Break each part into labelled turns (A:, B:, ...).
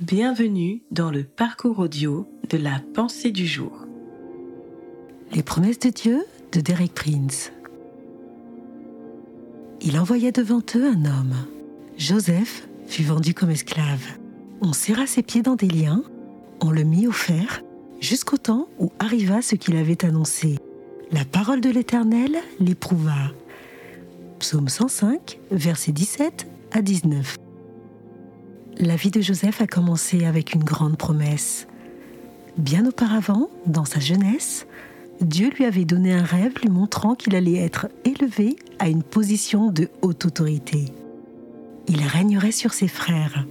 A: Bienvenue dans le parcours audio de la pensée du jour.
B: Les promesses de Dieu de Derek Prince. Il envoya devant eux un homme. Joseph fut vendu comme esclave. On serra ses pieds dans des liens, on le mit au fer, jusqu'au temps où arriva ce qu'il avait annoncé. La parole de l'Éternel l'éprouva. Psaume 105, versets 17 à 19. La vie de Joseph a commencé avec une grande promesse. Bien auparavant, dans sa jeunesse, Dieu lui avait donné un rêve lui montrant qu'il allait être élevé à une position de haute autorité. Il régnerait sur ses frères.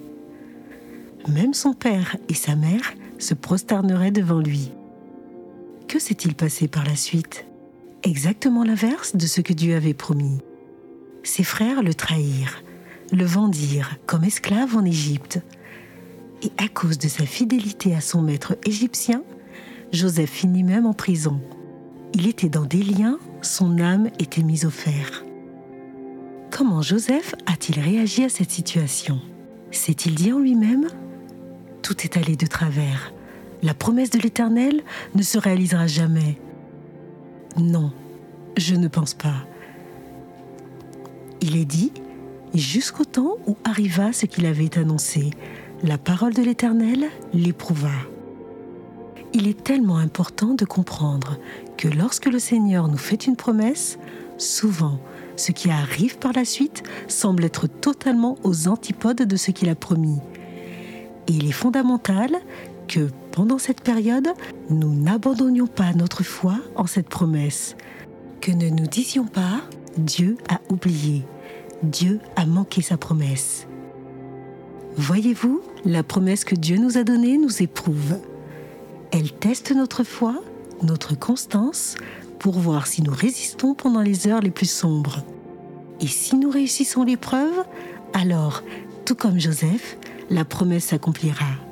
B: Même son père et sa mère se prosterneraient devant lui. Que s'est-il passé par la suite? Exactement l'inverse de ce que Dieu avait promis. Ses frères le trahirent, le vendirent comme esclave en Égypte. Et à cause de sa fidélité à son maître égyptien, Joseph finit même en prison. Il était dans des liens, son âme était mise au fer. Comment Joseph a-t-il réagi à cette situation? S'est-il dit en lui-même? Tout est allé de travers. La promesse de l'Éternel ne se réalisera jamais. Non, je ne pense pas. Il est dit, jusqu'au temps où arriva ce qu'il avait annoncé. La parole de l'Éternel l'éprouva. Il est tellement important de comprendre que lorsque le Seigneur nous fait une promesse, souvent ce qui arrive par la suite semble être totalement aux antipodes de ce qu'il a promis. Et il est fondamental que pendant cette période, nous n'abandonnions pas notre foi en cette promesse, que ne nous disions pas Dieu a oublié, Dieu a manqué sa promesse. Voyez-vous, la promesse que Dieu nous a donnée nous éprouve. Elle teste notre foi, notre constance, pour voir si nous résistons pendant les heures les plus sombres. Et si nous réussissons l'épreuve, alors, tout comme Joseph, la promesse s'accomplira.